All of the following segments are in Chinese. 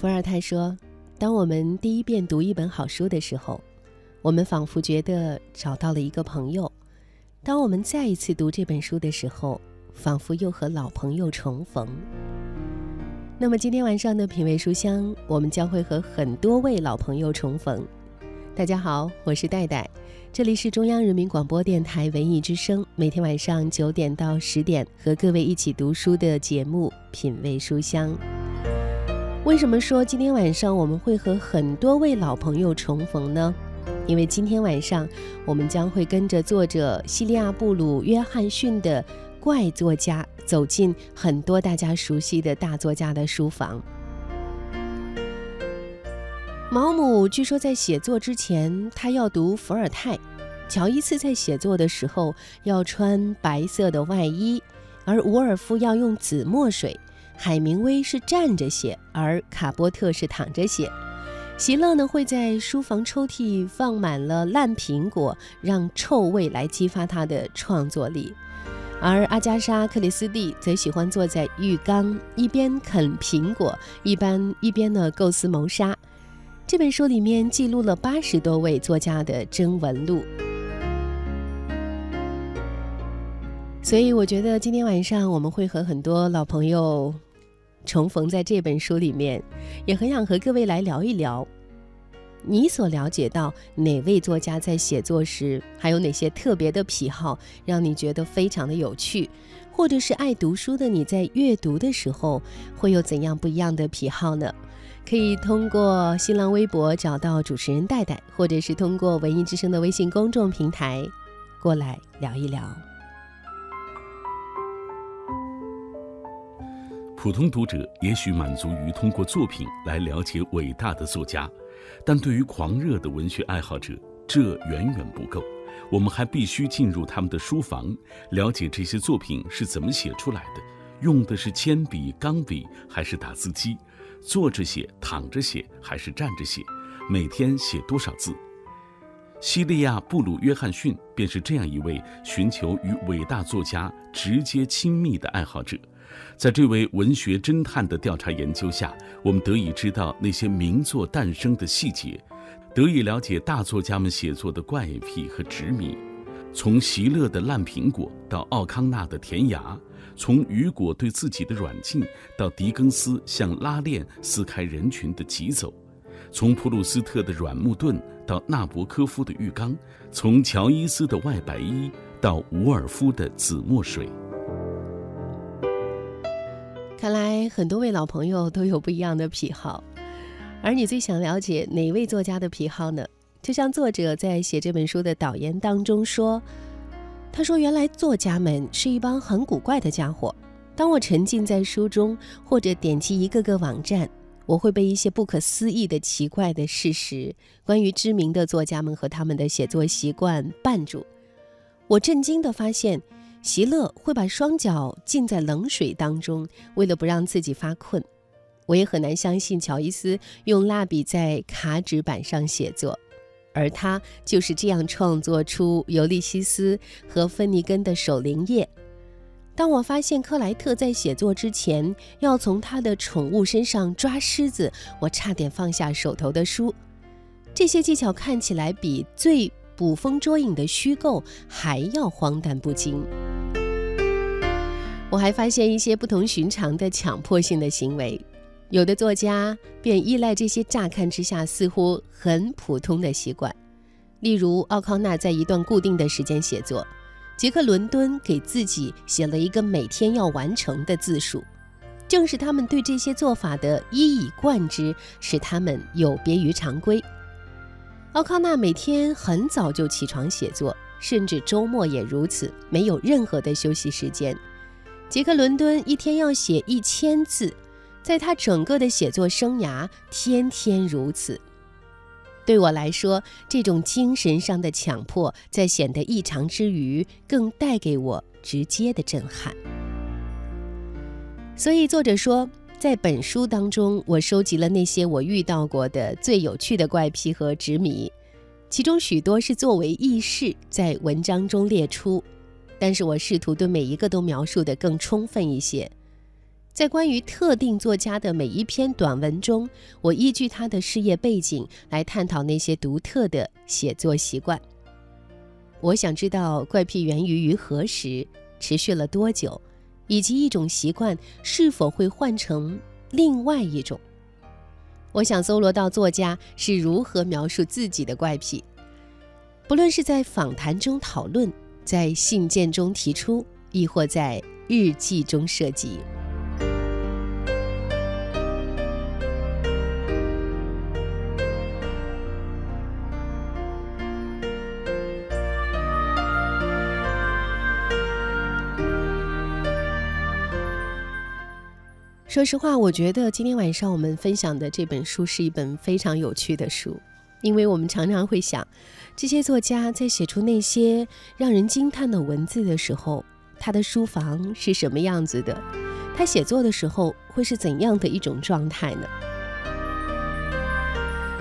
伏尔泰说：“当我们第一遍读一本好书的时候，我们仿佛觉得找到了一个朋友；当我们再一次读这本书的时候，仿佛又和老朋友重逢。”那么今天晚上的品味书香，我们将会和很多位老朋友重逢。大家好，我是戴戴，这里是中央人民广播电台文艺之声，每天晚上九点到十点和各位一起读书的节目《品味书香》。为什么说今天晚上我们会和很多位老朋友重逢呢？因为今天晚上我们将会跟着作者西利亚·布鲁约翰逊的怪作家走进很多大家熟悉的大作家的书房。毛姆据说在写作之前，他要读伏尔泰；乔伊斯在写作的时候要穿白色的外衣，而伍尔夫要用紫墨水。海明威是站着写，而卡波特是躺着写。席勒呢会在书房抽屉放满了烂苹果，让臭味来激发他的创作力。而阿加莎·克里斯蒂则喜欢坐在浴缸，一边啃苹果，一般一边呢构思谋杀。这本书里面记录了八十多位作家的征文录。所以我觉得今天晚上我们会和很多老朋友。重逢在这本书里面，也很想和各位来聊一聊，你所了解到哪位作家在写作时还有哪些特别的癖好，让你觉得非常的有趣，或者是爱读书的你在阅读的时候会有怎样不一样的癖好呢？可以通过新浪微博找到主持人戴戴，或者是通过文艺之声的微信公众平台过来聊一聊。普通读者也许满足于通过作品来了解伟大的作家，但对于狂热的文学爱好者，这远远不够。我们还必须进入他们的书房，了解这些作品是怎么写出来的，用的是铅笔、钢笔还是打字机，坐着写、躺着写还是站着写，每天写多少字。西利亚·布鲁约翰逊便是这样一位寻求与伟大作家直接亲密的爱好者。在这位文学侦探的调查研究下，我们得以知道那些名作诞生的细节，得以了解大作家们写作的怪癖和执迷。从席勒的烂苹果到奥康纳的甜牙，从雨果对自己的软禁到狄更斯向拉链撕开人群的疾走，从普鲁斯特的软木盾到纳博科夫的浴缸，从乔伊斯的外白衣到伍尔夫的紫墨水。看来很多位老朋友都有不一样的癖好，而你最想了解哪位作家的癖好呢？就像作者在写这本书的导言当中说：“他说，原来作家们是一帮很古怪的家伙。当我沉浸在书中，或者点击一个个网站，我会被一些不可思议的奇怪的事实，关于知名的作家们和他们的写作习惯绊住。我震惊地发现。”席勒会把双脚浸在冷水当中，为了不让自己发困。我也很难相信乔伊斯用蜡笔在卡纸板上写作，而他就是这样创作出《尤利西斯》和芬尼根的《守灵夜》。当我发现克莱特在写作之前要从他的宠物身上抓虱子，我差点放下手头的书。这些技巧看起来比最捕风捉影的虚构还要荒诞不经。我还发现一些不同寻常的强迫性的行为，有的作家便依赖这些乍看之下似乎很普通的习惯，例如奥康纳在一段固定的时间写作，杰克伦敦给自己写了一个每天要完成的字数，正是他们对这些做法的一以贯之，使他们有别于常规。奥康纳每天很早就起床写作，甚至周末也如此，没有任何的休息时间。杰克·伦敦一天要写一千字，在他整个的写作生涯，天天如此。对我来说，这种精神上的强迫，在显得异常之余，更带给我直接的震撼。所以，作者说，在本书当中，我收集了那些我遇到过的最有趣的怪癖和执迷，其中许多是作为轶事在文章中列出。但是我试图对每一个都描述的更充分一些。在关于特定作家的每一篇短文中，我依据他的事业背景来探讨那些独特的写作习惯。我想知道怪癖源于于何时，持续了多久，以及一种习惯是否会换成另外一种。我想搜罗到作家是如何描述自己的怪癖，不论是在访谈中讨论，在信件中提出，亦或在日记中涉及。说实话，我觉得今天晚上我们分享的这本书是一本非常有趣的书，因为我们常常会想，这些作家在写出那些让人惊叹的文字的时候，他的书房是什么样子的？他写作的时候会是怎样的一种状态呢？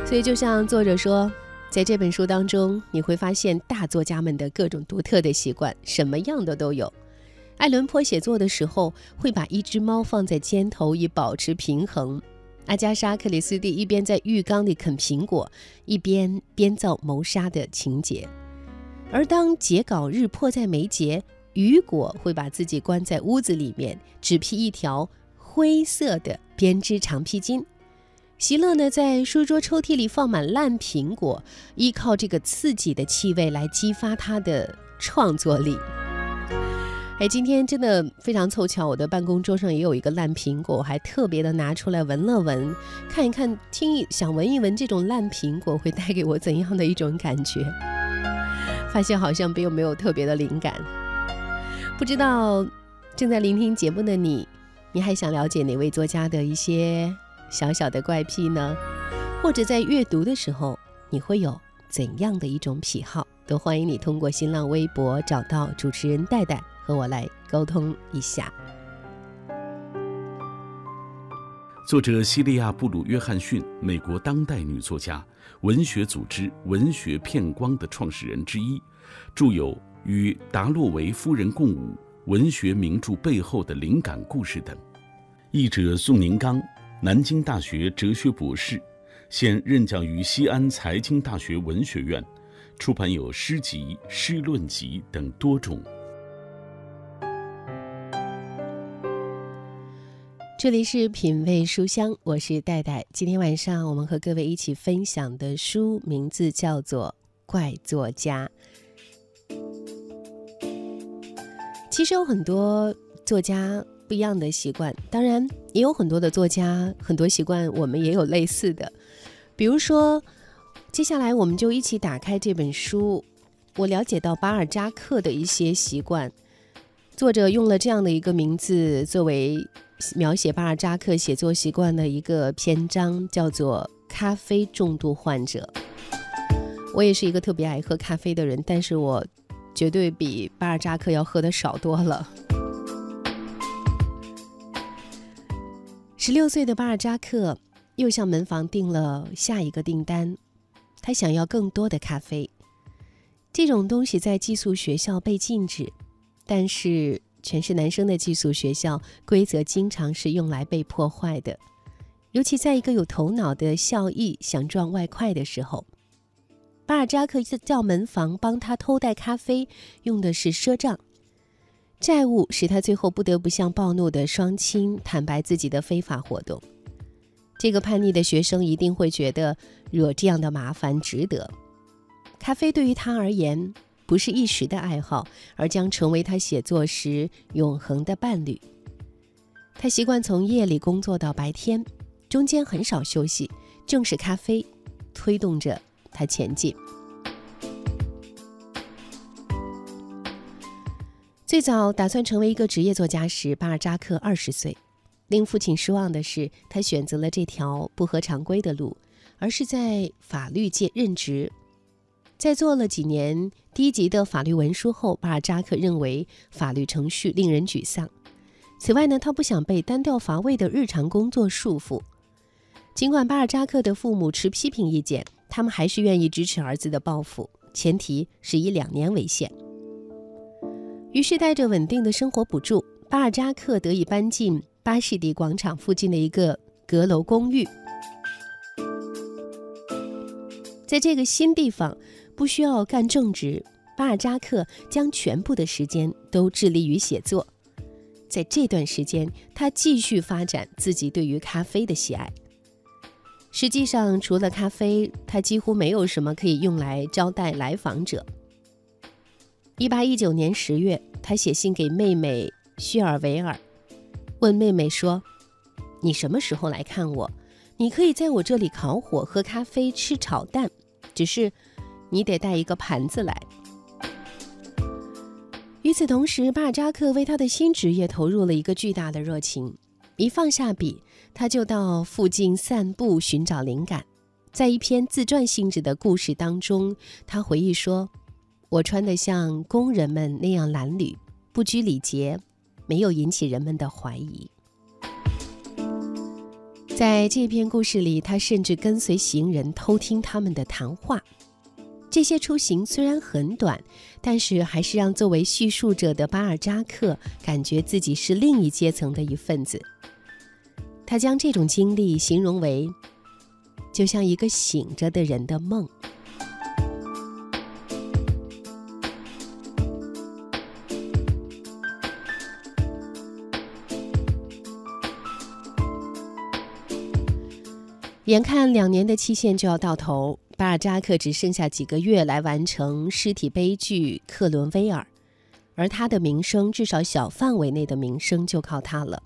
所以，就像作者说，在这本书当中，你会发现大作家们的各种独特的习惯，什么样的都有。爱伦坡写作的时候会把一只猫放在肩头以保持平衡。阿加莎·克里斯蒂一边在浴缸里啃苹果，一边编造谋杀的情节。而当截稿日迫在眉睫，雨果会把自己关在屋子里面，只披一条灰色的编织长披巾。席勒呢，在书桌抽屉里放满烂苹果，依靠这个刺激的气味来激发他的创作力。哎，今天真的非常凑巧，我的办公桌上也有一个烂苹果，我还特别的拿出来闻了闻，看一看，听一想闻一闻这种烂苹果会带给我怎样的一种感觉。发现好像并没有特别的灵感。不知道正在聆听节目的你，你还想了解哪位作家的一些小小的怪癖呢？或者在阅读的时候，你会有怎样的一种癖好？都欢迎你通过新浪微博找到主持人戴戴。和我来沟通一下。作者西利亚·布鲁约翰逊，美国当代女作家，文学组织“文学片光”的创始人之一，著有《与达洛维夫人共舞》文学名著背后的灵感故事等。译者宋宁刚，南京大学哲学博士，现任教于西安财经大学文学院，出版有诗集、诗论集等多种。这里是品味书香，我是戴戴。今天晚上我们和各位一起分享的书名字叫做《怪作家》。其实有很多作家不一样的习惯，当然也有很多的作家很多习惯我们也有类似的。比如说，接下来我们就一起打开这本书，我了解到巴尔扎克的一些习惯。作者用了这样的一个名字作为。描写巴尔扎克写作习惯的一个篇章叫做“咖啡重度患者”。我也是一个特别爱喝咖啡的人，但是我绝对比巴尔扎克要喝的少多了。十六岁的巴尔扎克又向门房订了下一个订单，他想要更多的咖啡。这种东西在寄宿学校被禁止，但是。全是男生的寄宿学校，规则经常是用来被破坏的，尤其在一个有头脑的校医想赚外快的时候。巴尔扎克叫门房帮他偷带咖啡，用的是赊账。债务使他最后不得不向暴怒的双亲坦白自己的非法活动。这个叛逆的学生一定会觉得惹这样的麻烦值得。咖啡对于他而言。不是一时的爱好，而将成为他写作时永恒的伴侣。他习惯从夜里工作到白天，中间很少休息。正是咖啡推动着他前进。最早打算成为一个职业作家时，巴尔扎克二十岁。令父亲失望的是，他选择了这条不合常规的路，而是在法律界任职。在做了几年低级的法律文书后，巴尔扎克认为法律程序令人沮丧。此外呢，他不想被单调乏味的日常工作束缚。尽管巴尔扎克的父母持批评意见，他们还是愿意支持儿子的抱负，前提是以两年为限。于是，带着稳定的生活补助，巴尔扎克得以搬进巴士底广场附近的一个阁楼公寓。在这个新地方，不需要干正职，巴尔扎克将全部的时间都致力于写作。在这段时间，他继续发展自己对于咖啡的喜爱。实际上，除了咖啡，他几乎没有什么可以用来招待来访者。一八一九年十月，他写信给妹妹叙尔维尔，问妹妹说：“你什么时候来看我？你可以在我这里烤火、喝咖啡、吃炒蛋。”只是，你得带一个盘子来。与此同时，巴尔扎克为他的新职业投入了一个巨大的热情。一放下笔，他就到附近散步，寻找灵感。在一篇自传性质的故事当中，他回忆说：“我穿得像工人们那样褴褛，不拘礼节，没有引起人们的怀疑。”在这篇故事里，他甚至跟随行人偷听他们的谈话。这些出行虽然很短，但是还是让作为叙述者的巴尔扎克感觉自己是另一阶层的一份子。他将这种经历形容为，就像一个醒着的人的梦。眼看两年的期限就要到头，巴尔扎克只剩下几个月来完成尸体悲剧《克伦威尔》，而他的名声，至少小范围内的名声，就靠他了。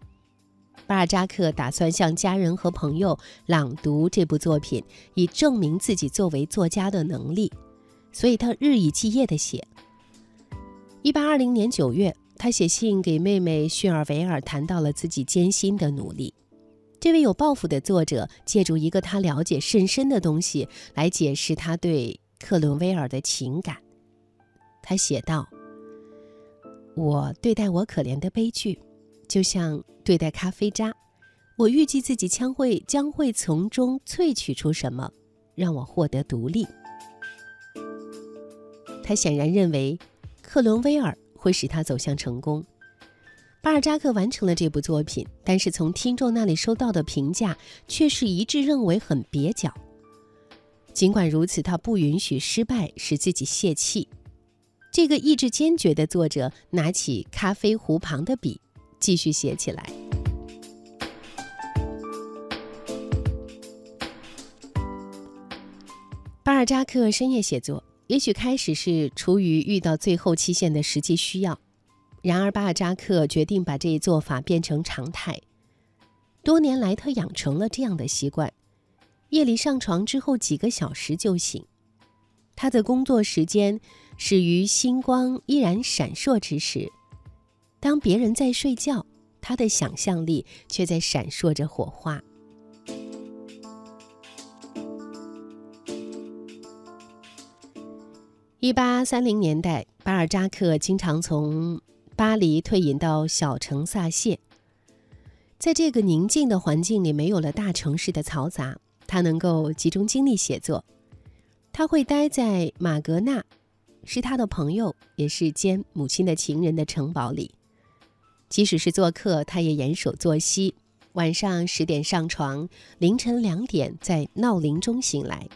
巴尔扎克打算向家人和朋友朗读这部作品，以证明自己作为作家的能力，所以他日以继夜地写。一八二零年九月，他写信给妹妹叙尔维尔，谈到了自己艰辛的努力。这位有抱负的作者借助一个他了解甚深的东西来解释他对克伦威尔的情感。他写道：“我对待我可怜的悲剧，就像对待咖啡渣。我预计自己将会将会从中萃取出什么，让我获得独立。”他显然认为，克伦威尔会使他走向成功。巴尔扎克完成了这部作品，但是从听众那里收到的评价却是一致认为很蹩脚。尽管如此，他不允许失败使自己泄气。这个意志坚决的作者拿起咖啡壶旁的笔，继续写起来。巴尔扎克深夜写作，也许开始是出于遇到最后期限的实际需要。然而，巴尔扎克决定把这一做法变成常态。多年来，他养成了这样的习惯：夜里上床之后几个小时就醒。他的工作时间始于星光依然闪烁之时。当别人在睡觉，他的想象力却在闪烁着火花。一八三零年代，巴尔扎克经常从。巴黎退隐到小城萨谢，在这个宁静的环境里，没有了大城市的嘈杂，他能够集中精力写作。他会待在马格纳，是他的朋友，也是兼母亲的情人的城堡里。即使是做客，他也严守作息，晚上十点上床，凌晨两点在闹铃中醒来。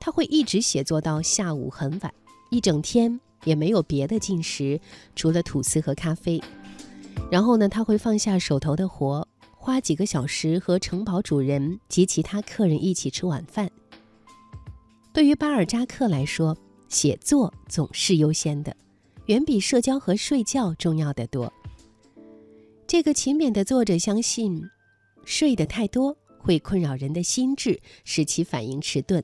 他会一直写作到下午很晚，一整天。也没有别的进食，除了吐司和咖啡。然后呢，他会放下手头的活，花几个小时和城堡主人及其他客人一起吃晚饭。对于巴尔扎克来说，写作总是优先的，远比社交和睡觉重要的多。这个勤勉的作者相信，睡得太多会困扰人的心智，使其反应迟钝。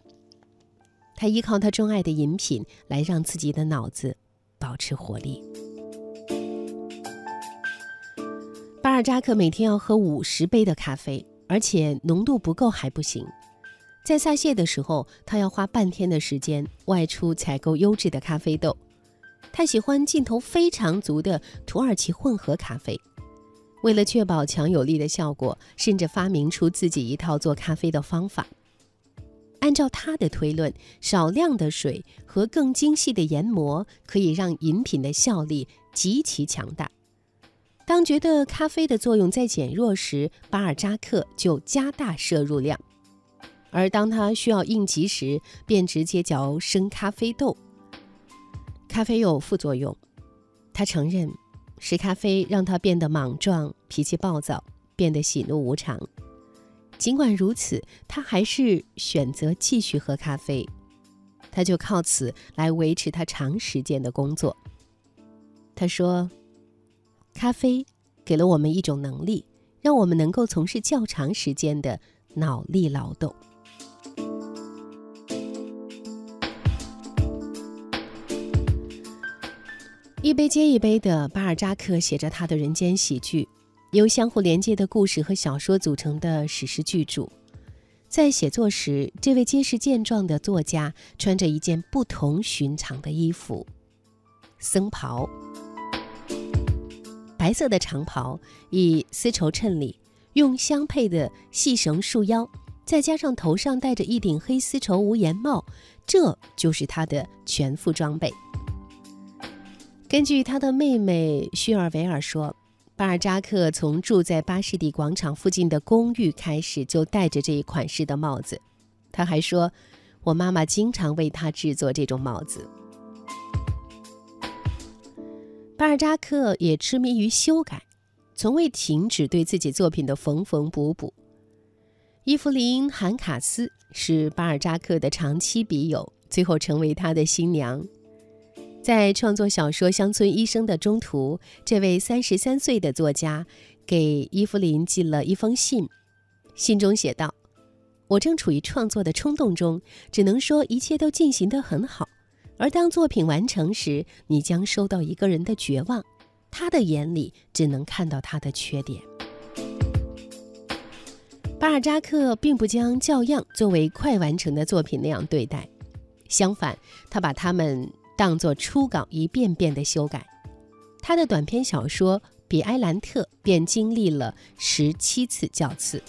他依靠他钟爱的饮品来让自己的脑子保持活力。巴尔扎克每天要喝五十杯的咖啡，而且浓度不够还不行。在撒谢的时候，他要花半天的时间外出采购优质的咖啡豆。他喜欢劲头非常足的土耳其混合咖啡。为了确保强有力的效果，甚至发明出自己一套做咖啡的方法。按照他的推论，少量的水和更精细的研磨可以让饮品的效力极其强大。当觉得咖啡的作用在减弱时，巴尔扎克就加大摄入量；而当他需要应急时，便直接嚼生咖啡豆。咖啡有副作用，他承认是咖啡让他变得莽撞、脾气暴躁，变得喜怒无常。尽管如此，他还是选择继续喝咖啡，他就靠此来维持他长时间的工作。他说：“咖啡给了我们一种能力，让我们能够从事较长时间的脑力劳动。”一杯接一杯的，巴尔扎克写着他的人间喜剧。由相互连接的故事和小说组成的史诗巨著，在写作时，这位结实健壮的作家穿着一件不同寻常的衣服——僧袍。白色的长袍以丝绸衬里，用相配的细绳束腰，再加上头上戴着一顶黑丝绸无檐帽，这就是他的全副装备。根据他的妹妹叙尔维尔说。巴尔扎克从住在巴士底广场附近的公寓开始，就戴着这一款式的帽子。他还说：“我妈妈经常为他制作这种帽子。”巴尔扎克也痴迷于修改，从未停止对自己作品的缝缝补补。伊芙琳·韩卡斯是巴尔扎克的长期笔友，最后成为他的新娘。在创作小说《乡村医生》的中途，这位三十三岁的作家给伊芙琳寄了一封信，信中写道：“我正处于创作的冲动中，只能说一切都进行得很好。而当作品完成时，你将收到一个人的绝望，他的眼里只能看到他的缺点。”巴尔扎克并不将《教样》作为快完成的作品那样对待，相反，他把他们。当作初稿一遍遍的修改，他的短篇小说《比埃兰特》便经历了十七次校次。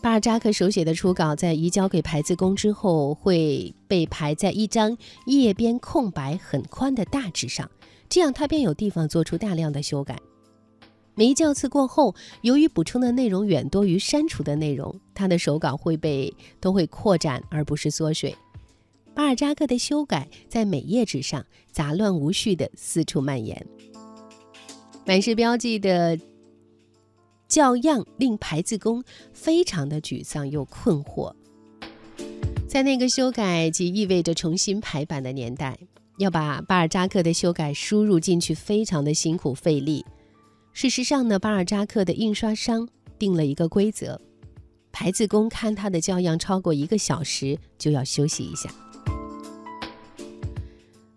巴尔扎克手写的初稿在移交给排字工之后，会被排在一张页边空白很宽的大纸上，这样他便有地方做出大量的修改。每一校次过后，由于补充的内容远多于删除的内容，他的手稿会被都会扩展而不是缩水。巴尔扎克的修改在每页纸上杂乱无序地四处蔓延，满是标记的校样令排字工非常的沮丧又困惑。在那个修改即意味着重新排版的年代，要把巴尔扎克的修改输入进去非常的辛苦费力。事实上呢，巴尔扎克的印刷商定了一个规则：排字工看他的校样超过一个小时就要休息一下。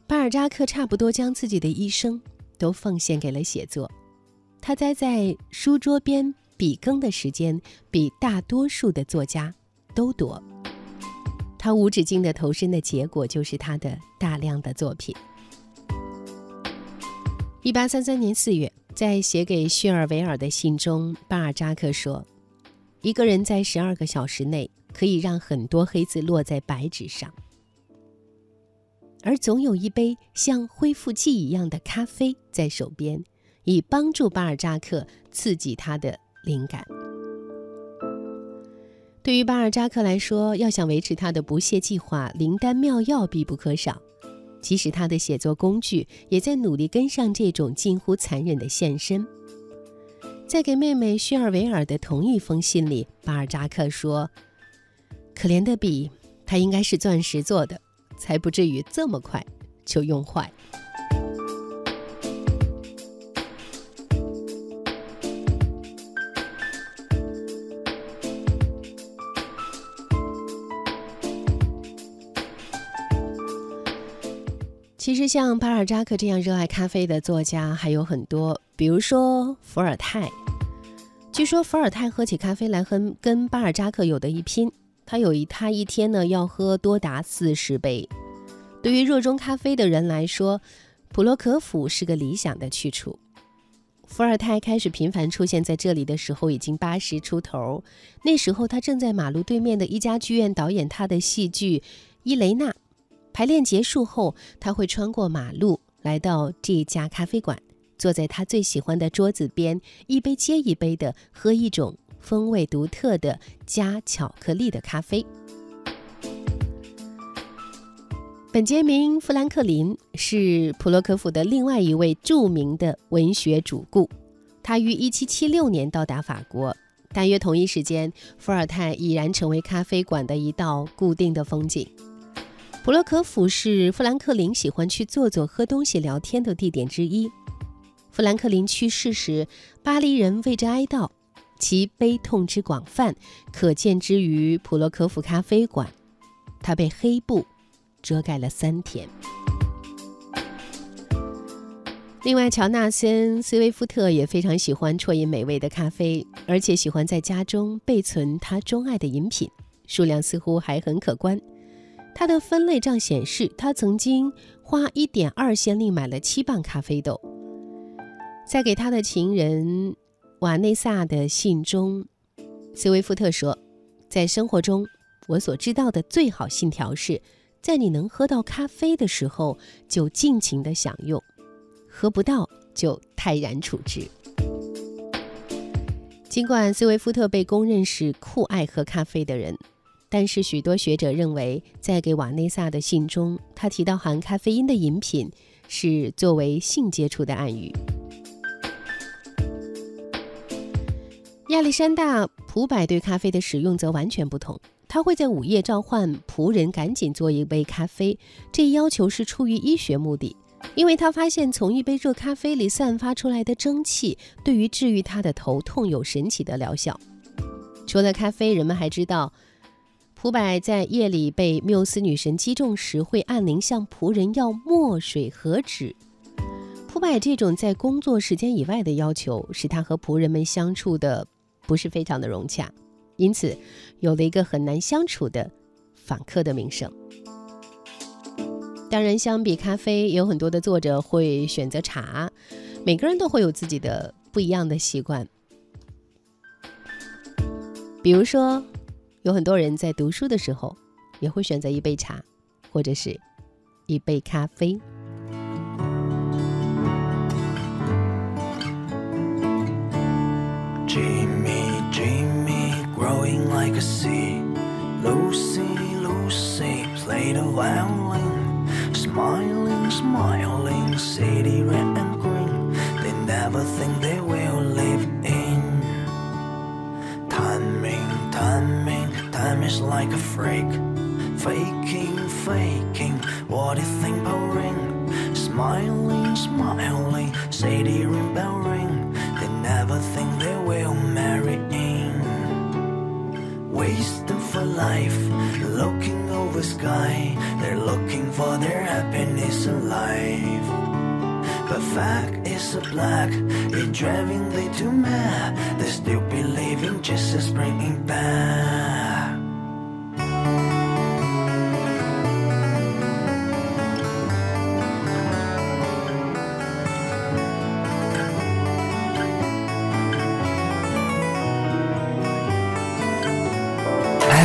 巴尔扎克差不多将自己的一生都奉献给了写作，他待在书桌边笔耕的时间比大多数的作家都多。他无止境的投身的结果就是他的大量的作品。一八三三年四月，在写给叙尔维尔的信中，巴尔扎克说：“一个人在十二个小时内可以让很多黑字落在白纸上。”而总有一杯像恢复剂一样的咖啡在手边，以帮助巴尔扎克刺激他的灵感。对于巴尔扎克来说，要想维持他的不懈计划，灵丹妙药必不可少。即使他的写作工具也在努力跟上这种近乎残忍的现身。在给妹妹叙尔维尔的同一封信里，巴尔扎克说：“可怜的笔，它应该是钻石做的。”才不至于这么快就用坏。其实，像巴尔扎克这样热爱咖啡的作家还有很多，比如说伏尔泰。据说伏尔泰喝起咖啡来，跟跟巴尔扎克有的一拼。他有一，他一天呢要喝多达四十杯。对于热衷咖啡的人来说，普罗可夫是个理想的去处。伏尔泰开始频繁出现在这里的时候，已经八十出头。那时候他正在马路对面的一家剧院导演他的戏剧《伊雷娜》。排练结束后，他会穿过马路来到这家咖啡馆，坐在他最喜欢的桌子边，一杯接一杯的喝一种风味独特的加巧克力的咖啡。本杰明·富兰克林是普洛科夫的另外一位著名的文学主顾，他于1776年到达法国。大约同一时间，伏尔泰已然成为咖啡馆的一道固定的风景。普洛科夫是富兰克林喜欢去坐坐、喝东西、聊天的地点之一。富兰克林去世时，巴黎人为之哀悼，其悲痛之广泛可见之于普洛科夫咖啡馆。他被黑布遮盖了三天。另外，乔纳森·斯威夫特也非常喜欢啜饮美味的咖啡，而且喜欢在家中备存他钟爱的饮品，数量似乎还很可观。他的分类账显示，他曾经花一点二先令买了七磅咖啡豆。在给他的情人瓦内萨的信中，斯威夫特说：“在生活中，我所知道的最好信条是，在你能喝到咖啡的时候，就尽情的享用。”喝不到就泰然处之。尽管斯威夫特被公认是酷爱喝咖啡的人，但是许多学者认为，在给瓦内萨的信中，他提到含咖啡因的饮品是作为性接触的暗语。亚历山大·普柏对咖啡的使用则完全不同，他会在午夜召唤仆人赶紧做一杯咖啡，这一要求是出于医学目的。因为他发现，从一杯热咖啡里散发出来的蒸汽，对于治愈他的头痛有神奇的疗效。除了咖啡，人们还知道，普柏在夜里被缪斯女神击中时，会按铃向仆人要墨水和纸。普柏这种在工作时间以外的要求，使他和仆人们相处的不是非常的融洽，因此有了一个很难相处的访客的名声。当然，相比咖啡，有很多的作者会选择茶。每个人都会有自己的不一样的习惯。比如说，有很多人在读书的时候，也会选择一杯茶，或者是一杯咖啡。Smiling, smiling, city red and green. They never think they will live in. Timing, timing, time is like a freak. Faking, faking, what do you think pouring? Smiling, smiling, city ring bell ring. They never think sky. They're looking for their happiness in life. But fact is a black, it driving they too mad. They still believing Jesus bringing back.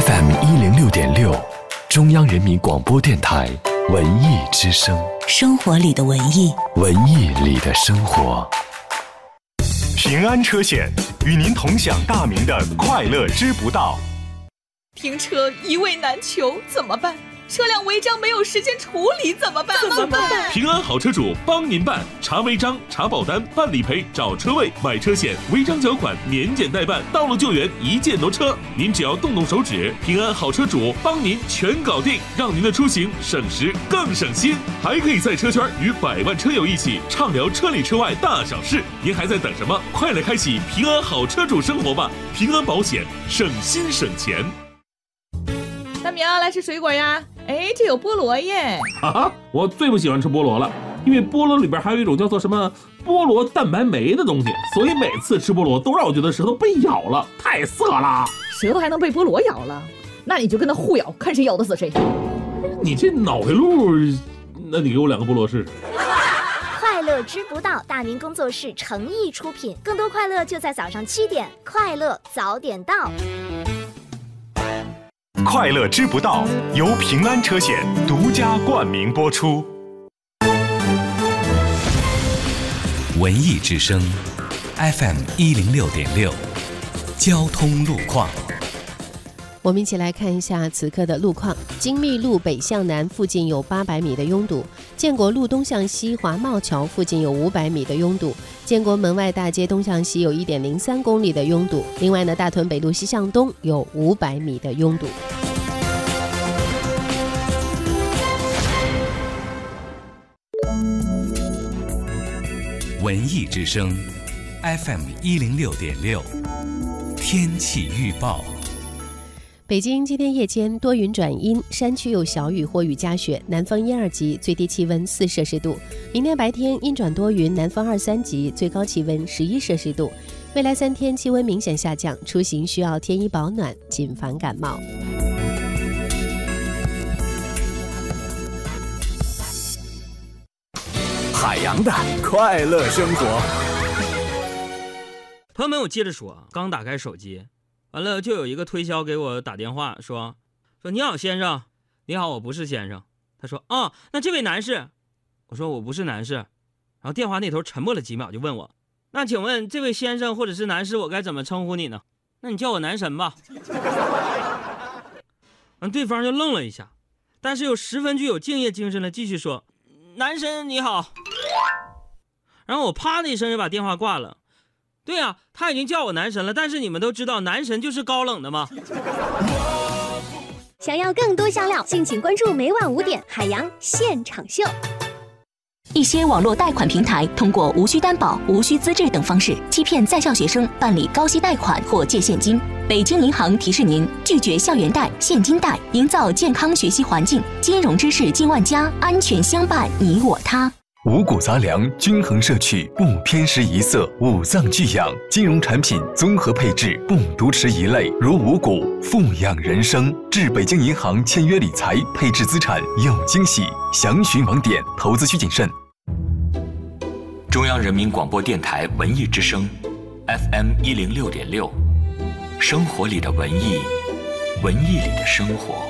FM 一零六点六。 中央人民广播电台文艺之声，生活里的文艺，文艺里的生活。平安车险与您同享大明的快乐知不道。停车一位难求，怎么办？车辆违章没有时间处理怎么办？怎么办？平安好车主帮您办，查违章、查保单、办理赔、找车位、买车险，违章缴款年检代办，道路救援一键挪车。您只要动动手指，平安好车主帮您全搞定，让您的出行省时更省心。还可以在车圈与百万车友一起畅聊车里车外大小事。您还在等什么？快来开启平安好车主生活吧！平安保险，省心省钱。大明，来吃水果呀！哎，这有菠萝耶！啊，我最不喜欢吃菠萝了，因为菠萝里边还有一种叫做什么菠萝蛋白酶的东西，所以每次吃菠萝都让我觉得舌头被咬了，太涩了。舌头还能被菠萝咬了？那你就跟他互咬，看谁咬得死谁。你这脑回路，那你给我两个菠萝试试。快乐知不道，大明工作室诚意出品，更多快乐就在早上七点，快乐早点到。快乐知不道由平安车险独家冠名播出。文艺之声，FM 一零六点六，交通路况。我们一起来看一下此刻的路况：金密路北向南附近有八百米的拥堵；建国路东向西华茂桥附近有五百米的拥堵；建国门外大街东向西有一点零三公里的拥堵。另外呢，大屯北路西向东有五百米的拥堵。文艺之声，FM 一零六点六，天气预报。北京今天夜间多云转阴，山区有小雨或雨夹雪，南风一二级，最低气温四摄氏度。明天白天阴转多云，南风二三级，最高气温十一摄氏度。未来三天气温明显下降，出行需要添衣保暖，谨防感冒。海洋的快乐生活。朋友们，我接着说，刚打开手机，完了就有一个推销给我打电话说：“说你好，先生，你好，我不是先生。”他说：“啊，那这位男士。”我说：“我不是男士。”然后电话那头沉默了几秒，就问我：“那请问这位先生或者是男士，我该怎么称呼你呢？”那你叫我男神吧。嗯，对方就愣了一下，但是又十分具有敬业精神的继续说：“男神你好。”然后我啪的一声就把电话挂了。对呀，他已经叫我男神了，但是你们都知道，男神就是高冷的吗？想要更多香料，敬请关注每晚五点海洋现场秀。一些网络贷款平台通过无需担保、无需资质等方式欺骗在校学生办理高息贷款或借现金。北京银行提示您：拒绝校园贷、现金贷，营造健康学习环境。金融知识进万家，安全相伴你我他。五谷杂粮，均衡摄取，不偏食一色，五脏俱养。金融产品综合配置，不独持一类，如五谷，富养人生。至北京银行签约理财，配置资产有惊喜。详询网点，投资需谨慎。中央人民广播电台文艺之声，FM 一零六点六，生活里的文艺，文艺里的生活。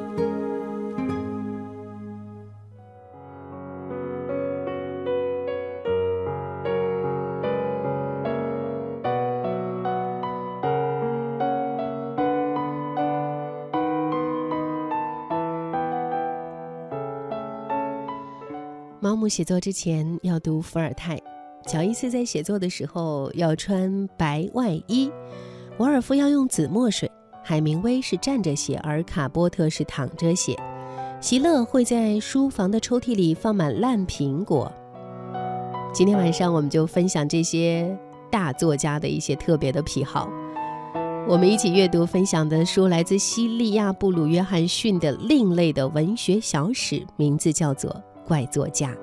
毛姆写作之前要读伏尔泰，乔伊斯在写作的时候要穿白外衣，沃尔夫要用紫墨水，海明威是站着写，而卡波特是躺着写，席勒会在书房的抽屉里放满烂苹果。今天晚上我们就分享这些大作家的一些特别的癖好。我们一起阅读分享的书来自西利亚·布鲁约翰逊的另类的文学小史，名字叫做。怪作家，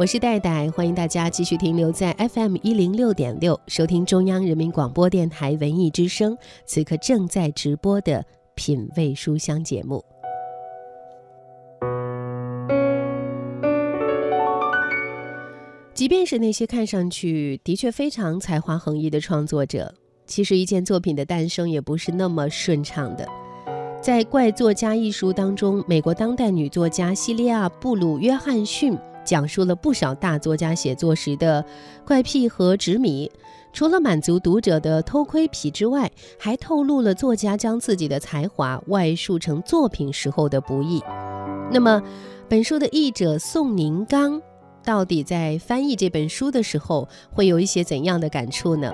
我是戴戴，欢迎大家继续停留在 FM 一零六点六，收听中央人民广播电台文艺之声，此刻正在直播的品味书香节目。即便是那些看上去的确非常才华横溢的创作者，其实一件作品的诞生也不是那么顺畅的。在《怪作家》一书当中，美国当代女作家西利亚·布鲁约翰逊讲述了不少大作家写作时的怪癖和执迷。除了满足读者的偷窥癖之外，还透露了作家将自己的才华外述成作品时候的不易。那么，本书的译者宋宁刚到底在翻译这本书的时候会有一些怎样的感触呢？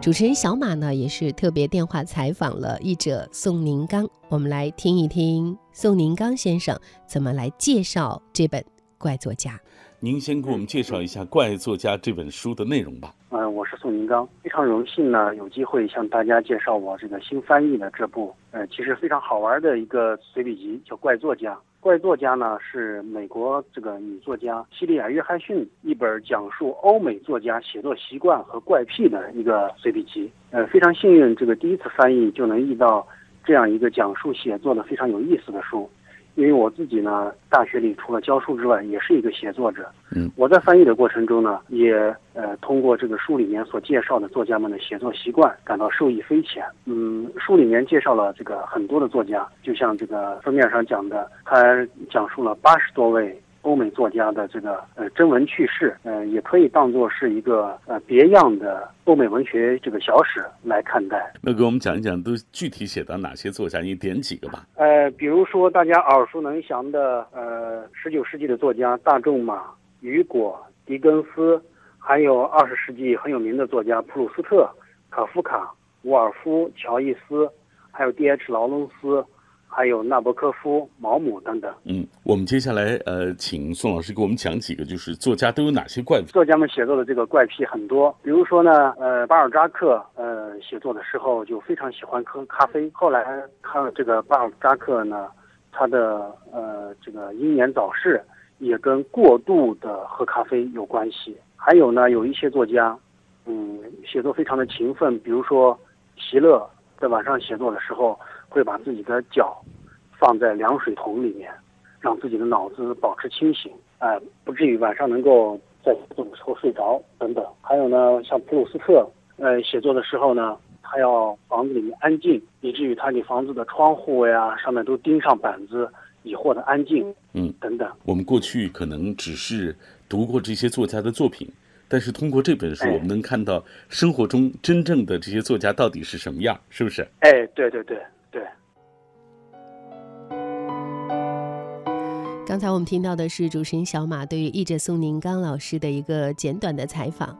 主持人小马呢也是特别电话采访了译者宋宁刚，我们来听一听宋宁刚先生怎么来介绍这本怪作家。您先给我们介绍一下《怪作家》这本书的内容吧。嗯，我是宋宁刚，非常荣幸呢，有机会向大家介绍我这个新翻译的这部，呃，其实非常好玩的一个随笔集，叫《怪作家》。怪作家呢是美国这个女作家西利亚·约翰逊一本讲述欧美作家写作习惯和怪癖的一个随笔集。呃，非常幸运，这个第一次翻译就能遇到这样一个讲述写作的非常有意思的书。因为我自己呢，大学里除了教书之外，也是一个写作者。嗯，我在翻译的过程中呢，也呃通过这个书里面所介绍的作家们的写作习惯，感到受益匪浅。嗯，书里面介绍了这个很多的作家，就像这个封面上讲的，他讲述了八十多位。欧美作家的这个呃真文趣事，呃，也可以当做是一个呃别样的欧美文学这个小史来看待。那给我们讲一讲，都具体写到哪些作家？你点几个吧。呃，比如说大家耳熟能详的呃十九世纪的作家大仲马、雨果、狄更斯，还有二十世纪很有名的作家普鲁斯特、卡夫卡、沃尔夫、乔伊斯，还有 D.H. 劳伦斯。还有纳博科夫、毛姆等等。嗯，我们接下来呃，请宋老师给我们讲几个，就是作家都有哪些怪癖？作家们写作的这个怪癖很多，比如说呢，呃，巴尔扎克呃写作的时候就非常喜欢喝咖啡。后来他这个巴尔扎克呢，他的呃这个英年早逝也跟过度的喝咖啡有关系。还有呢，有一些作家，嗯，写作非常的勤奋，比如说席勒在晚上写作的时候。会把自己的脚放在凉水桶里面，让自己的脑子保持清醒，哎，不至于晚上能够在这种时候睡着等等。还有呢，像普鲁斯特，呃，写作的时候呢，他要房子里面安静，以至于他给房子的窗户呀上面都钉上板子，以获得安静。嗯，等等。我们过去可能只是读过这些作家的作品，但是通过这本书，我们能看到生活中真正的这些作家到底是什么样，是不是？哎，对对对。对，刚才我们听到的是主持人小马对于译者宋宁刚老师的一个简短的采访。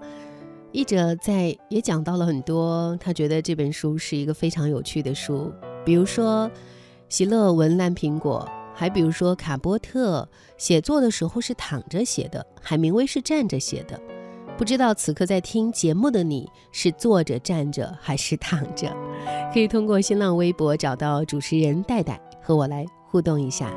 译者在也讲到了很多，他觉得这本书是一个非常有趣的书，比如说席勒文烂苹果，还比如说卡波特写作的时候是躺着写的，海明威是站着写的。不知道此刻在听节目的你是坐着、站着还是躺着？可以通过新浪微博找到主持人戴戴，和我来互动一下。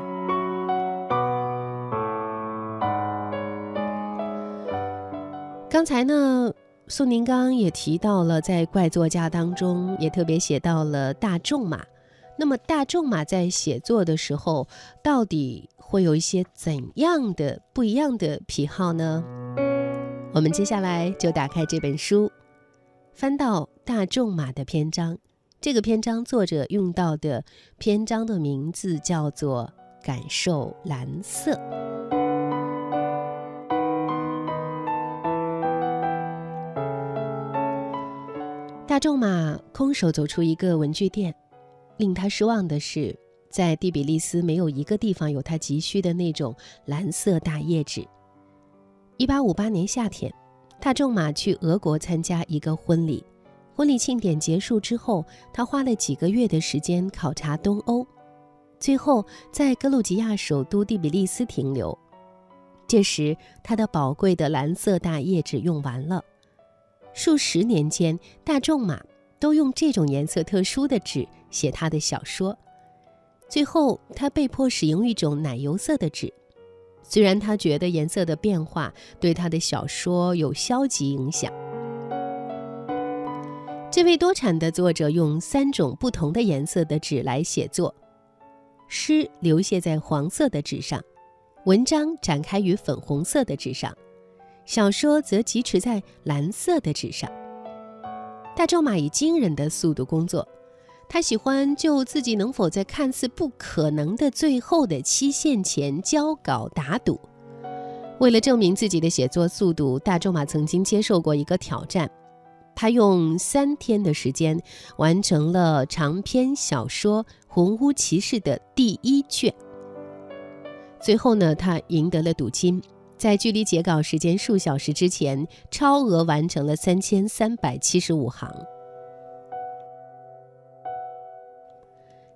刚才呢，宋宁刚也提到了，在怪作家当中也特别写到了大仲马。那么大仲马在写作的时候，到底会有一些怎样的不一样的癖好呢？我们接下来就打开这本书，翻到大仲马的篇章。这个篇章作者用到的篇章的名字叫做《感受蓝色》。大仲马空手走出一个文具店，令他失望的是，在蒂比利斯没有一个地方有他急需的那种蓝色大页纸。一八五八年夏天，大仲马去俄国参加一个婚礼。婚礼庆典结束之后，他花了几个月的时间考察东欧，最后在格鲁吉亚首都第比利斯停留。这时，他的宝贵的蓝色大页纸用完了。数十年间，大仲马都用这种颜色特殊的纸写他的小说。最后，他被迫使用一种奶油色的纸。虽然他觉得颜色的变化对他的小说有消极影响，这位多产的作者用三种不同的颜色的纸来写作，诗流泻在黄色的纸上，文章展开于粉红色的纸上，小说则疾驰在蓝色的纸上。大仲马以惊人的速度工作。他喜欢就自己能否在看似不可能的最后的期限前交稿打赌。为了证明自己的写作速度，大仲马曾经接受过一个挑战。他用三天的时间完成了长篇小说《红屋骑士》的第一卷。最后呢，他赢得了赌金，在距离截稿时间数小时之前，超额完成了三千三百七十五行。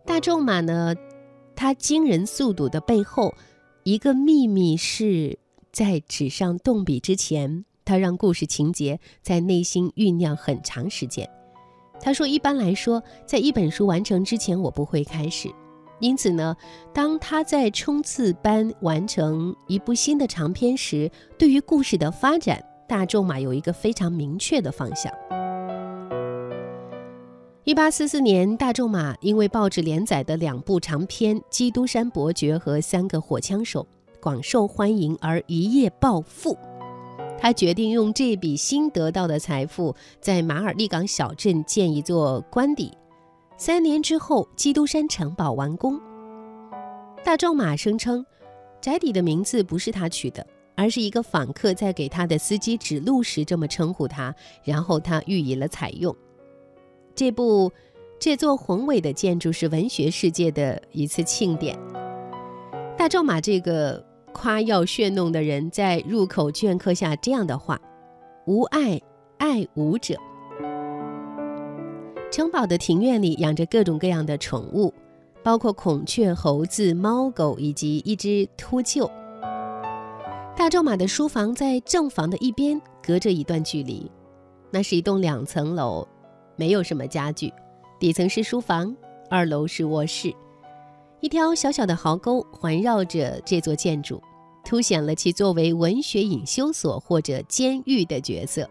大仲马呢，他惊人速度的背后，一个秘密是在纸上动笔之前，他让故事情节在内心酝酿很长时间。他说：“一般来说，在一本书完成之前，我不会开始。因此呢，当他在冲刺般完成一部新的长篇时，对于故事的发展，大仲马有一个非常明确的方向。”一八四四年，大仲马因为报纸连载的两部长篇《基督山伯爵》和《三个火枪手》广受欢迎而一夜暴富。他决定用这笔新得到的财富，在马尔利港小镇建一座官邸。三年之后，基督山城堡完工。大仲马声称，宅邸的名字不是他取的，而是一个访客在给他的司机指路时这么称呼他，然后他予以了采用。这部这座宏伟的建筑是文学世界的一次庆典。大仲马这个。夸耀炫弄的人在入口镌刻下这样的话：“无爱，爱无者。”城堡的庭院里养着各种各样的宠物，包括孔雀、猴子、猫狗以及一只秃鹫。大仲马的书房在正房的一边，隔着一段距离。那是一栋两层楼，没有什么家具，底层是书房，二楼是卧室。一条小小的壕沟环绕着这座建筑，凸显了其作为文学隐修所或者监狱的角色。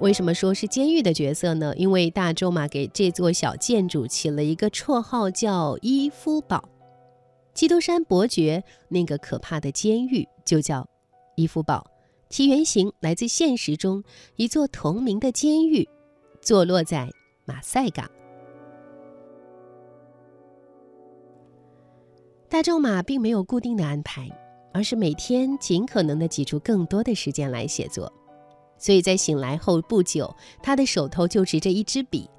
为什么说是监狱的角色呢？因为大仲马给这座小建筑起了一个绰号，叫伊夫堡。基督山伯爵那个可怕的监狱就叫伊夫堡，其原型来自现实中一座同名的监狱，坐落在马赛港。大仲马并没有固定的安排，而是每天尽可能的挤出更多的时间来写作。所以在醒来后不久，他的手头就执着一支笔，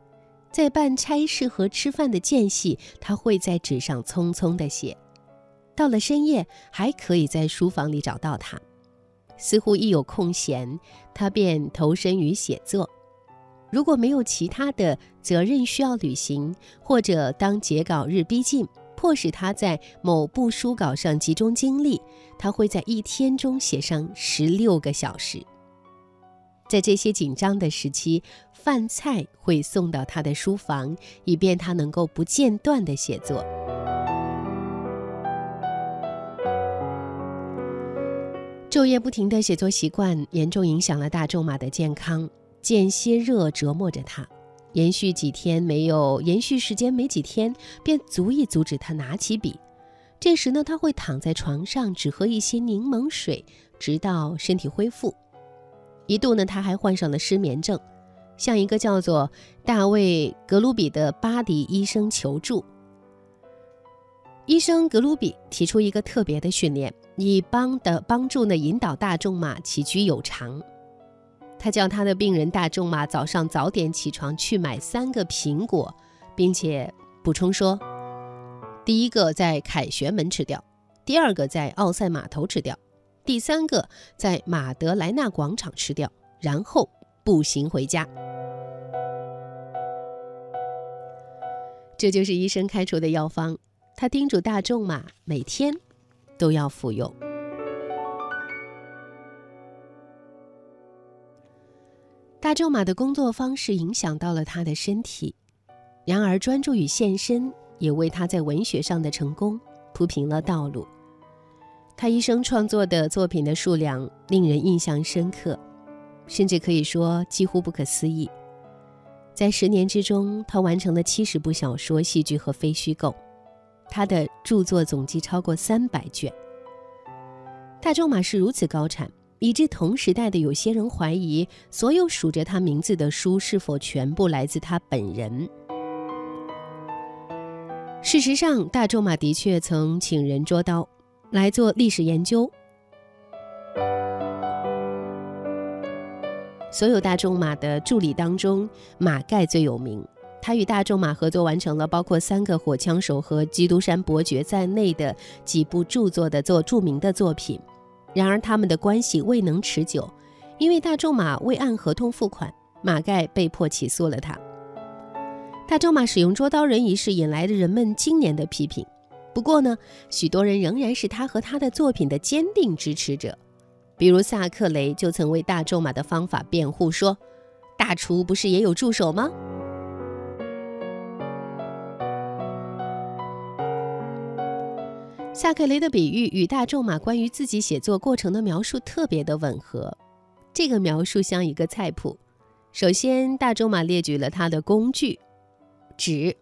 在办差事和吃饭的间隙，他会在纸上匆匆的写。到了深夜，还可以在书房里找到他。似乎一有空闲，他便投身于写作。如果没有其他的责任需要履行，或者当截稿日逼近，迫使他在某部书稿上集中精力，他会在一天中写上十六个小时。在这些紧张的时期，饭菜会送到他的书房，以便他能够不间断地写作。昼夜不停的写作习惯严重影响了大仲马的健康，间歇热折磨着他。延续几天没有，延续时间没几天，便足以阻止他拿起笔。这时呢，他会躺在床上，只喝一些柠檬水，直到身体恢复。一度呢，他还患上了失眠症，向一个叫做大卫·格鲁比的巴迪医生求助。医生格鲁比提出一个特别的训练，以帮的帮助呢引导大众马起居有常。他叫他的病人大仲马早上早点起床去买三个苹果，并且补充说：第一个在凯旋门吃掉，第二个在奥赛码头吃掉，第三个在马德莱纳广场吃掉，然后步行回家。这就是医生开出的药方，他叮嘱大仲马每天都要服用。大仲马的工作方式影响到了他的身体，然而专注与献身也为他在文学上的成功铺平了道路。他一生创作的作品的数量令人印象深刻，甚至可以说几乎不可思议。在十年之中，他完成了七十部小说、戏剧和非虚构，他的著作总计超过三百卷。大仲马是如此高产。以致同时代的有些人怀疑，所有署着他名字的书是否全部来自他本人。事实上，大仲马的确曾请人捉刀来做历史研究。所有大仲马的助理当中，马盖最有名。他与大仲马合作完成了包括《三个火枪手》和《基督山伯爵》在内的几部著作的作著名的作品。然而他们的关系未能持久，因为大仲马未按合同付款，马盖被迫起诉了他。大仲马使用捉刀人一事引来了人们今年的批评。不过呢，许多人仍然是他和他的作品的坚定支持者。比如萨克雷就曾为大仲马的方法辩护说：“大厨不是也有助手吗？”萨克雷的比喻与大仲马关于自己写作过程的描述特别的吻合。这个描述像一个菜谱。首先，大仲马列举了他的工具：纸、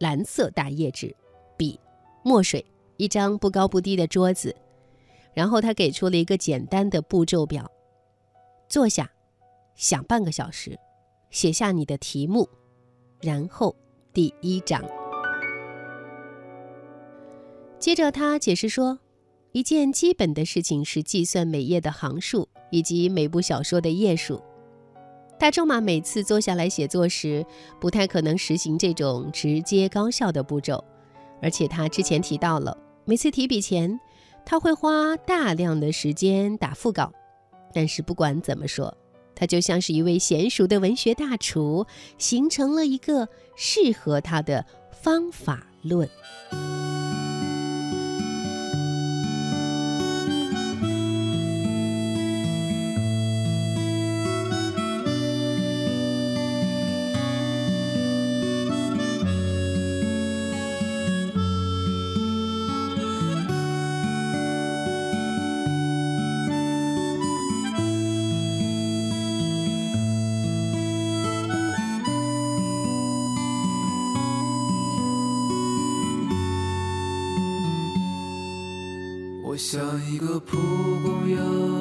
蓝色大页纸、笔、墨水、一张不高不低的桌子。然后他给出了一个简单的步骤表：坐下，想半个小时，写下你的题目，然后第一章。接着，他解释说，一件基本的事情是计算每页的行数以及每部小说的页数。大仲马每次坐下来写作时，不太可能实行这种直接高效的步骤，而且他之前提到了，每次提笔前，他会花大量的时间打腹稿。但是不管怎么说，他就像是一位娴熟的文学大厨，形成了一个适合他的方法论。一个蒲公英，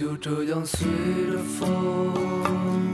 就这样随着风，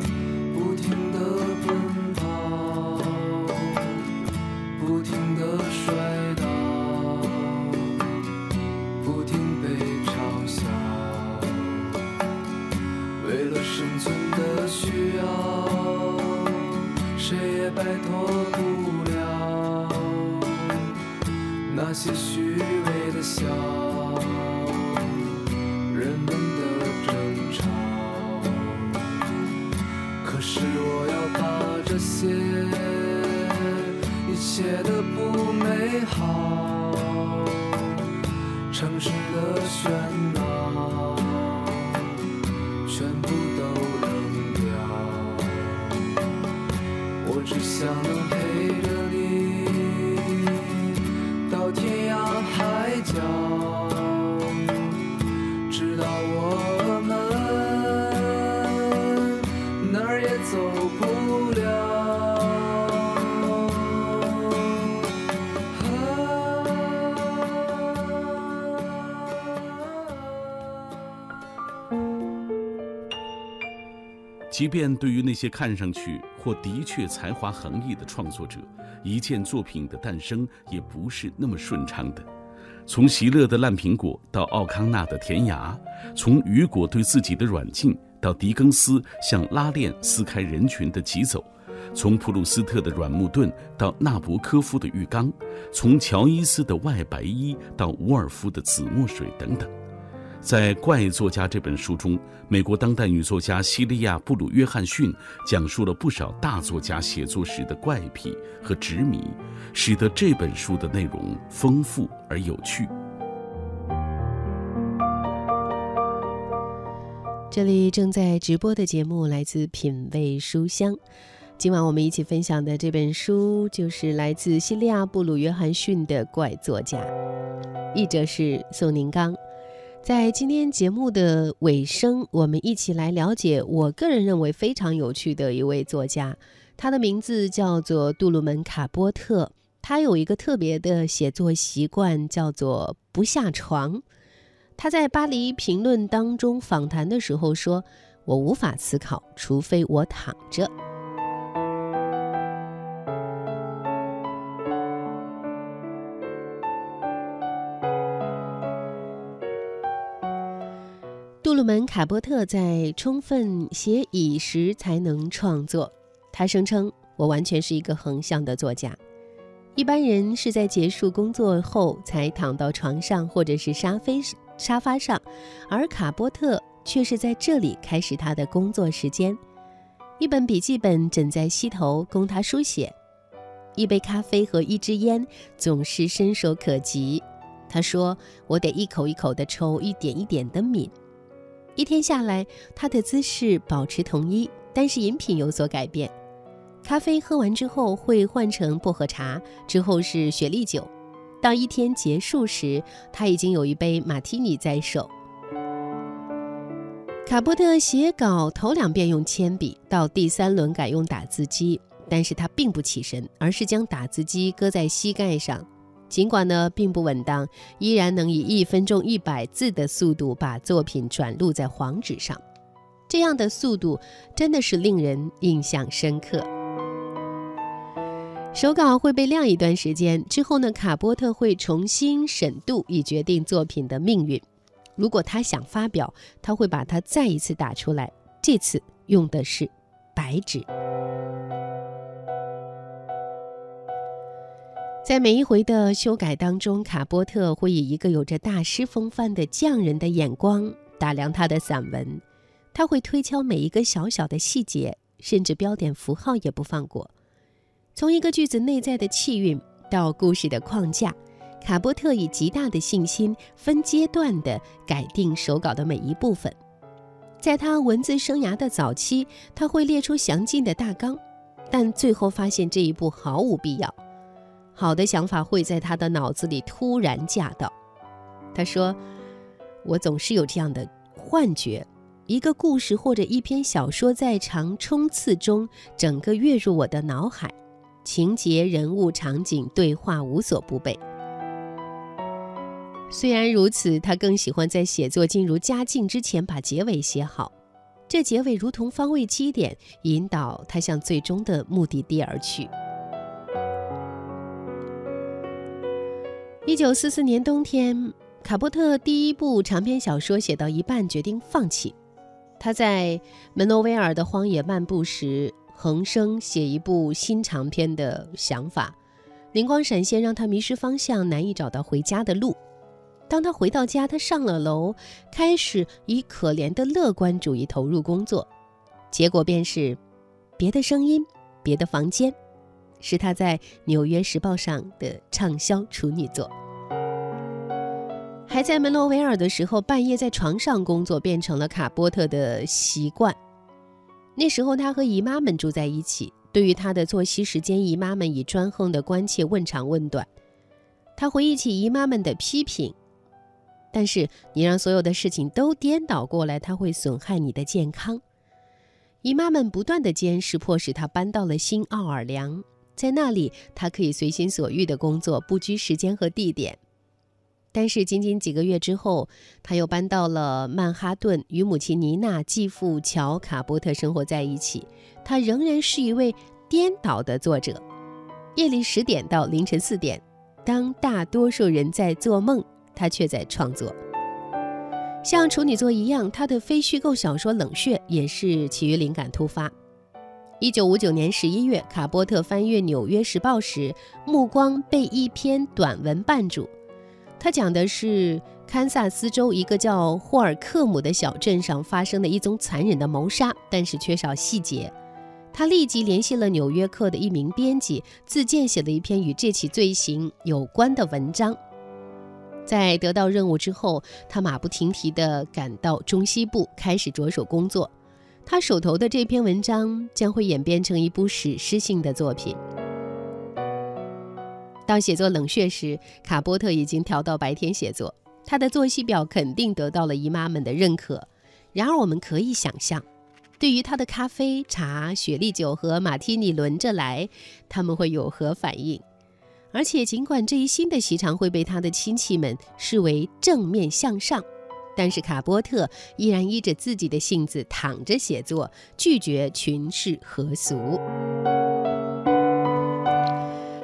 即便对于那些看上去或的确才华横溢的创作者，一件作品的诞生也不是那么顺畅的。从席勒的烂苹果到奥康纳的甜芽，从雨果对自己的软禁到狄更斯向拉链撕开人群的疾走，从普鲁斯特的软木盾到纳博科夫的浴缸，从乔伊斯的外白衣到伍尔夫的紫墨水等等。在《怪作家》这本书中，美国当代女作家西利亚·布鲁约翰逊讲述了不少大作家写作时的怪癖和执迷，使得这本书的内容丰富而有趣。这里正在直播的节目来自品味书香，今晚我们一起分享的这本书就是来自西利亚·布鲁约翰逊的《怪作家》，译者是宋宁刚。在今天节目的尾声，我们一起来了解我个人认为非常有趣的一位作家，他的名字叫做杜鲁门·卡波特。他有一个特别的写作习惯，叫做不下床。他在《巴黎评论》当中访谈的时候说：“我无法思考，除非我躺着。”杜鲁门·卡波特在充分写以时才能创作。他声称：“我完全是一个横向的作家。一般人是在结束工作后才躺到床上或者是沙飞沙发上，而卡波特却是在这里开始他的工作时间。一本笔记本枕在膝头，供他书写；一杯咖啡和一支烟总是伸手可及。他说：‘我得一口一口地抽，一点一点地抿。’一天下来，他的姿势保持统一，但是饮品有所改变。咖啡喝完之后会换成薄荷茶，之后是雪莉酒。到一天结束时，他已经有一杯马提尼在手。卡波特写稿头两遍用铅笔，到第三轮改用打字机，但是他并不起身，而是将打字机搁在膝盖上。尽管呢并不稳当，依然能以一分钟一百字的速度把作品转录在黄纸上。这样的速度真的是令人印象深刻。手稿会被晾一段时间之后呢，卡波特会重新审度，以决定作品的命运。如果他想发表，他会把它再一次打出来，这次用的是白纸。在每一回的修改当中，卡波特会以一个有着大师风范的匠人的眼光打量他的散文，他会推敲每一个小小的细节，甚至标点符号也不放过。从一个句子内在的气韵到故事的框架，卡波特以极大的信心，分阶段地改定手稿的每一部分。在他文字生涯的早期，他会列出详尽的大纲，但最后发现这一步毫无必要。好的想法会在他的脑子里突然驾到。他说：“我总是有这样的幻觉，一个故事或者一篇小说在长冲刺中，整个跃入我的脑海，情节、人物、场景、对话无所不备。虽然如此，他更喜欢在写作进入佳境之前把结尾写好，这结尾如同方位基点，引导他向最终的目的地而去。”一九四四年冬天，卡波特第一部长篇小说写到一半，决定放弃。他在门诺威尔的荒野漫步时，横生写一部新长篇的想法。灵光闪现，让他迷失方向，难以找到回家的路。当他回到家，他上了楼，开始以可怜的乐观主义投入工作。结果便是，别的声音，别的房间。是他在《纽约时报》上的畅销处女作。还在门罗维尔的时候，半夜在床上工作变成了卡波特的习惯。那时候他和姨妈们住在一起，对于他的作息时间，姨妈们以专横的关切问长问短。他回忆起姨妈们的批评，但是你让所有的事情都颠倒过来，它会损害你的健康。姨妈们不断的监视，迫使他搬到了新奥尔良，在那里他可以随心所欲的工作，不拘时间和地点。但是仅仅几个月之后，他又搬到了曼哈顿，与母亲妮娜、继父乔·卡波特生活在一起。他仍然是一位颠倒的作者。夜里十点到凌晨四点，当大多数人在做梦，他却在创作。像处女座一样，他的非虚构小说《冷血》也是起于灵感突发。一九五九年十一月，卡波特翻阅《纽约时报》时，目光被一篇短文绊住。他讲的是堪萨斯州一个叫霍尔克姆的小镇上发生的一宗残忍的谋杀，但是缺少细节。他立即联系了《纽约客》的一名编辑，自荐写了一篇与这起罪行有关的文章。在得到任务之后，他马不停蹄地赶到中西部，开始着手工作。他手头的这篇文章将会演变成一部史诗性的作品。当写作《冷血》时，卡波特已经调到白天写作，他的作息表肯定得到了姨妈们的认可。然而，我们可以想象，对于他的咖啡、茶、雪莉酒和马提尼轮着来，他们会有何反应？而且，尽管这一新的习常会被他的亲戚们视为正面向上，但是卡波特依然依着自己的性子躺着写作，拒绝群世何俗。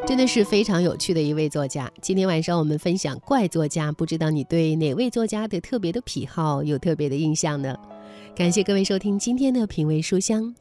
真的是非常有趣的一位作家。今天晚上我们分享怪作家，不知道你对哪位作家的特别的癖好有特别的印象呢？感谢各位收听今天的品味书香。